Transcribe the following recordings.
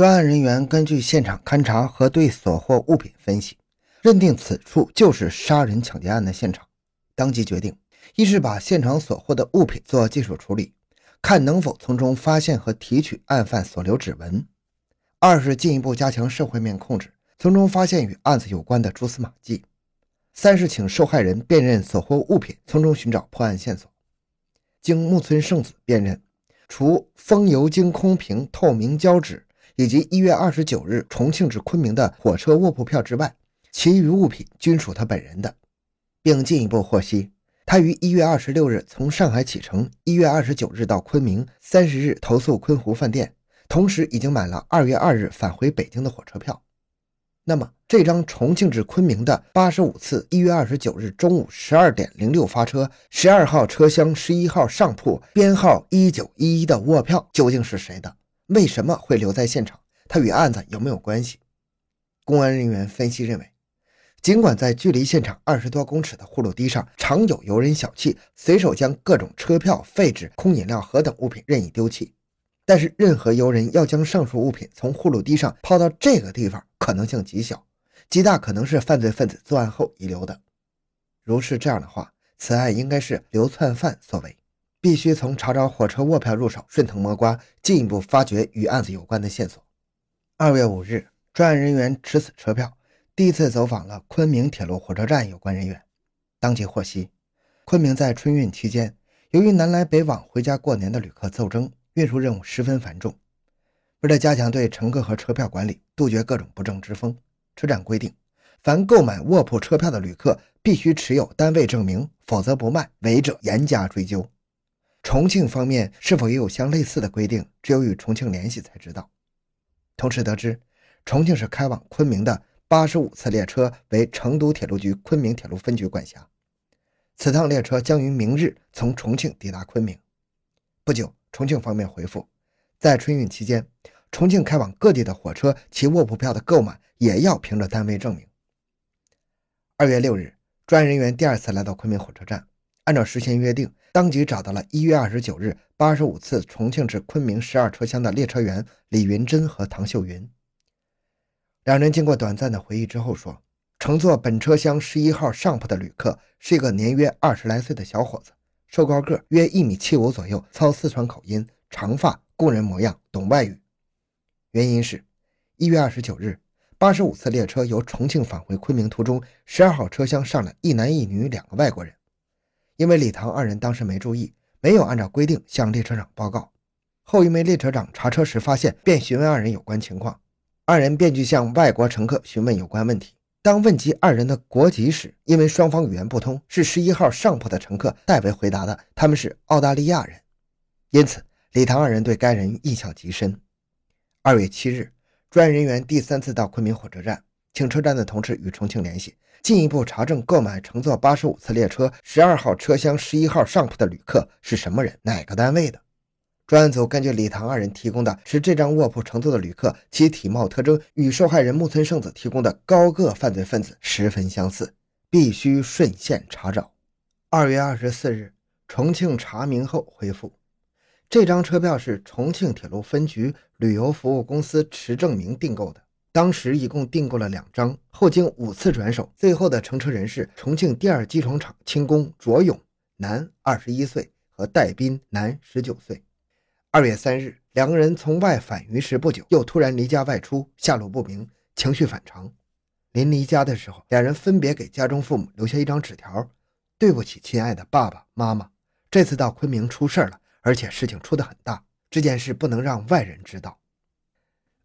专案人员根据现场勘查和对所获物品分析，认定此处就是杀人抢劫案的现场，当即决定：一是把现场所获的物品做技术处理，看能否从中发现和提取案犯所留指纹；二是进一步加强社会面控制，从中发现与案子有关的蛛丝马迹；三是请受害人辨认所获物品，从中寻找破案线索。经木村圣子辨认，除风油精空瓶、透明胶纸以及一月二十九日重庆至昆明的火车卧铺票之外，其余物品均属他本人的，并进一步获悉，他于一月二十六日从上海启程，一月二十九日到昆明，三十日投宿昆湖饭店，同时已经买了二月二日返回北京的火车票。那么，这张重庆至昆明的八十五次一月二十九日中午十二点零六发车十二号车厢十一号上铺编号一九一一的卧票究竟是谁的？为什么会留在现场？他与案子有没有关系？公安人员分析认为，尽管在距离现场二十多公尺的护路堤上常有游人小憩，随手将各种车票、废纸、空饮料盒等物品任意丢弃。但是，任何游人要将上述物品从护路堤上抛到这个地方，可能性极小，极大可能是犯罪分子作案后遗留的。如是这样的话，此案应该是流窜犯所为，必须从查找火车卧票入手，顺藤摸瓜，进一步发掘与案子有关的线索。二月五日，专案人员持此车票，第一次走访了昆明铁路火车站有关人员，当即获悉，昆明在春运期间，由于南来北往回家过年的旅客骤增。运输任务十分繁重，为了加强对乘客和车票管理，杜绝各种不正之风，车站规定，凡购买卧铺车票的旅客必须持有单位证明，否则不卖，违者严加追究。重庆方面是否也有相类似的规定，只有与重庆联系才知道。同时得知，重庆市开往昆明的八十五次列车为成都铁路局昆明铁路分局管辖，此趟列车将于明日从重庆抵达昆明。不久。重庆方面回复，在春运期间，重庆开往各地的火车其卧铺票的购买也要凭着单位证明。二月六日，专案人员第二次来到昆明火车站，按照事先约定，当即找到了一月二十九日八十五次重庆至昆明十二车厢的列车员李云珍和唐秀云。两人经过短暂的回忆之后说，乘坐本车厢十一号上铺的旅客是一个年约二十来岁的小伙子。瘦高个，约一米七五左右，操四川口音，长发，工人模样，懂外语。原因是，一月二十九日，八十五次列车由重庆返回昆明途中，十二号车厢上了一男一女两个外国人。因为李唐二人当时没注意，没有按照规定向列车长报告。后一名列车长查车时发现，便询问二人有关情况，二人便去向外国乘客询问有关问题。当问及二人的国籍时，因为双方语言不通，是十一号上铺的乘客代为回答的，他们是澳大利亚人，因此李唐二人对该人印象极深。二月七日，专案人员第三次到昆明火车站，请车站的同事与重庆联系，进一步查证购买乘坐八十五次列车十二号车厢十一号上铺的旅客是什么人，哪个单位的。专案组根据李唐二人提供的是这张卧铺乘坐的旅客，其体貌特征与受害人木村圣子提供的高个犯罪分子十分相似，必须顺线查找。二月二十四日，重庆查明后回复，这张车票是重庆铁路分局旅游服务公司持证明订购的，当时一共订购了两张，后经五次转手，最后的乘车人是重庆第二机床厂轻工卓勇，男，二十一岁，和戴斌，男，十九岁。二月三日，两个人从外返渝时不久，又突然离家外出，下落不明，情绪反常。临离家的时候，两人分别给家中父母留下一张纸条：“对不起，亲爱的爸爸妈妈，这次到昆明出事了，而且事情出得很大，这件事不能让外人知道。”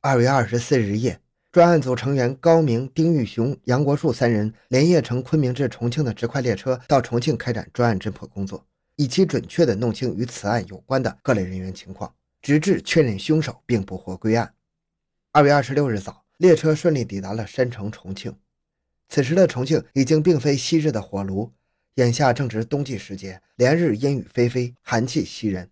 二月二十四日夜，专案组成员高明、丁玉雄、杨国树三人连夜乘昆明至重庆的直快列车到重庆开展专案侦破工作。以期准确地弄清与此案有关的各类人员情况，直至确认凶手并捕获归案。二月二十六日早，列车顺利抵达了山城重庆。此时的重庆已经并非昔日的火炉，眼下正值冬季时节，连日阴雨霏霏，寒气袭人。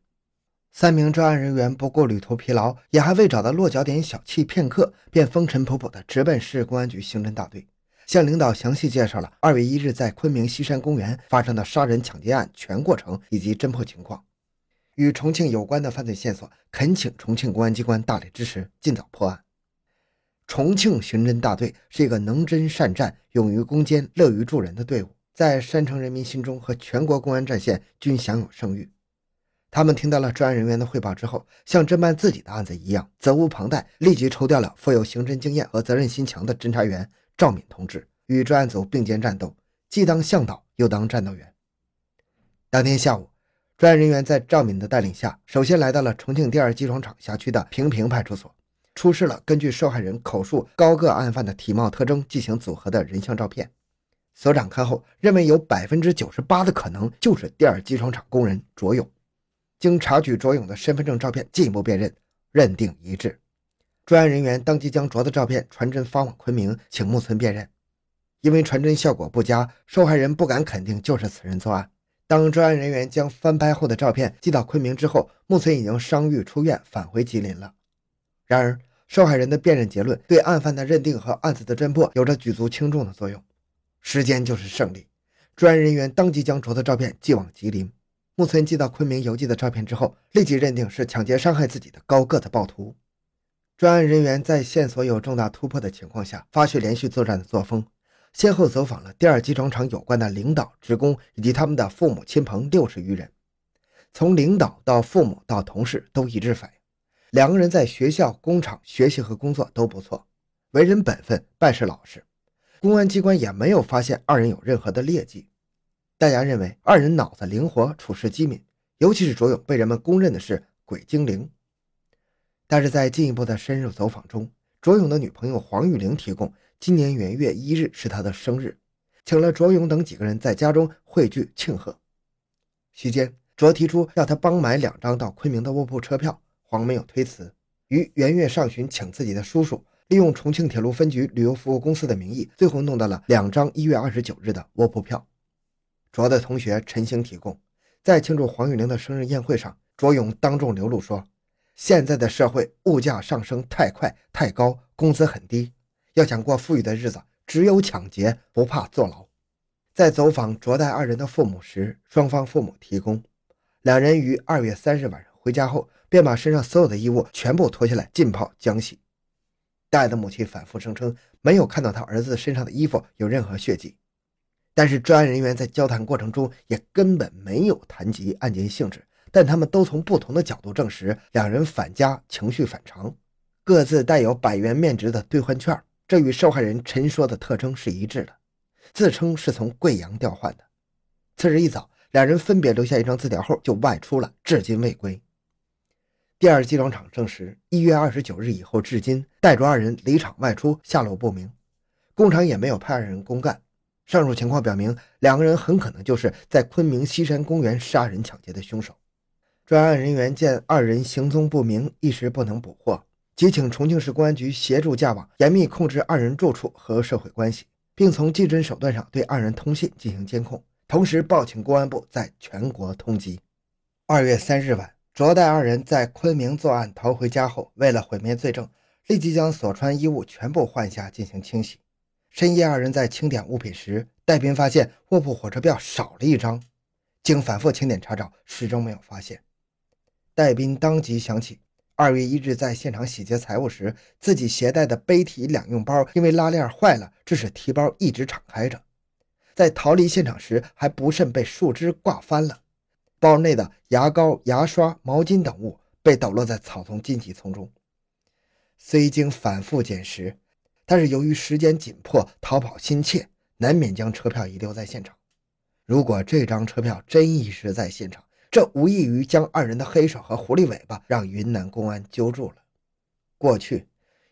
三名专案人员不顾旅途疲劳，也还未找到落脚点小憩片刻，便风尘仆仆地直奔市公安局刑侦大队。向领导详细介绍了二月一日在昆明西山公园发生的杀人抢劫案全过程以及侦破情况，与重庆有关的犯罪线索，恳请重庆公安机关大力支持，尽早破案。重庆刑侦大队是一个能征善战、勇于攻坚、乐于助人的队伍，在山城人民心中和全国公安战线均享有声誉。他们听到了专案人员的汇报之后，像侦办自己的案子一样，责无旁贷，立即抽调了富有刑侦经验和责任心强的侦查员赵敏同志，与专案组并肩战斗，既当向导又当战斗员。当天下午，专案人员在赵敏的带领下，首先来到了重庆第二机床厂辖区的平平派出所，出示了根据受害人口述高个案犯的体貌特征进行组合的人像照片。所长看后认为，有百分之九十八的可能就是第二机床厂工人卓勇。经查取卓勇的身份证照片进一步辨认，认定一致。专案人员当即将卓的照片传真发往昆明，请木村辨认。因为传真效果不佳，受害人不敢肯定就是此人作案。当专案人员将翻拍后的照片寄到昆明之后，木村已经伤愈出院，返回吉林了。然而，受害人的辨认结论对案犯的认定和案子的侦破有着举足轻重的作用。时间就是胜利。专案人员当即将卓的照片寄往吉林。木村寄到昆明邮寄的照片之后，立即认定是抢劫伤害自己的高个子暴徒。专案人员在线索有重大突破的情况下，发挥连续作战的作风，先后走访了第二机床厂有关的领导、职工以及他们的父母亲朋六十余人。从领导到父母到同事都一致反映，两个人在学校、工厂学习和工作都不错，为人本分，办事老实。公安机关也没有发现二人有任何的劣迹。大家认为二人脑子灵活，处事机敏，尤其是卓勇被人们公认的是鬼精灵。但是在进一步的深入走访中，卓勇的女朋友黄玉玲提供，今年元月一日是他的生日，请了卓勇等几个人在家中汇聚庆贺。期间，卓提出要他帮买两张到昆明的卧铺车票，黄没有推辞，于元月上旬请自己的叔叔利用重庆铁路分局旅游服务公司的名义，最后弄到了两张一月二十九日的卧铺票。卓的同学陈星提供，在庆祝黄玉玲的生日宴会上，卓勇当众流露说：“现在的社会物价上升太快太高，工资很低，要想过富裕的日子，只有抢劫，不怕坐牢。”在走访卓代二人的父母时，双方父母提供，两人于二月三日晚上回家后，便把身上所有的衣物全部脱下来浸泡浆洗。戴的母亲反复声称，没有看到他儿子身上的衣服有任何血迹。但是专案人员在交谈过程中也根本没有谈及案件性质，但他们都从不同的角度证实两人返家情绪反常，各自带有百元面值的兑换券，这与受害人陈说的特征是一致的，自称是从贵阳调换的。次日一早，两人分别留下一张字条后就外出了，至今未归。第二机装厂证实，一月二十九日以后至今，带着二人离厂外出，下落不明，工厂也没有派二人公干。上述情况表明，两个人很可能就是在昆明西山公园杀人抢劫的凶手。专案人员见二人行踪不明，一时不能捕获，即请重庆市公安局协助架网，严密控制二人住处和社会关系，并从技侦手段上对二人通信进行监控，同时报请公安部在全国通缉。二月三日晚，卓代二人在昆明作案逃回家后，为了毁灭罪证，立即将所穿衣物全部换下进行清洗。深夜，二人在清点物品时，戴斌发现卧铺火车票少了一张。经反复清点查找，始终没有发现。戴斌当即想起，二月一日在现场洗劫财物时，自己携带的背提两用包因为拉链坏了，致使提包一直敞开着。在逃离现场时，还不慎被树枝挂翻了。包内的牙膏、牙刷、毛巾等物被抖落在草丛、荆棘丛中。虽经反复捡拾。但是由于时间紧迫，逃跑心切，难免将车票遗留在现场。如果这张车票真遗失在现场，这无异于将二人的黑手和狐狸尾巴让云南公安揪住了。过去，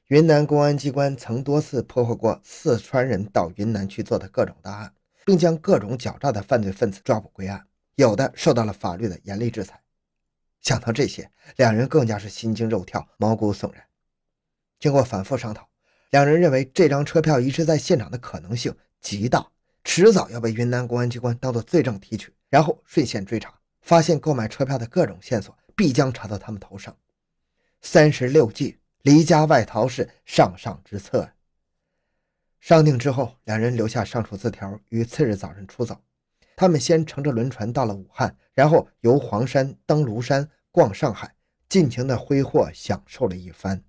云南公安机关曾多次破获过四川人到云南去做的各种大案，并将各种狡诈的犯罪分子抓捕归案，有的受到了法律的严厉制裁。想到这些，两人更加是心惊肉跳，毛骨悚然。经过反复商讨。两人认为这张车票遗失在现场的可能性极大，迟早要被云南公安机关当做罪证提取，然后顺线追查，发现购买车票的各种线索，必将查到他们头上。三十六计，离家外逃是上上之策。商定之后，两人留下上述字条，于次日早晨出走。他们先乘着轮船到了武汉，然后游黄山、登庐山、逛上海，尽情的挥霍享受了一番。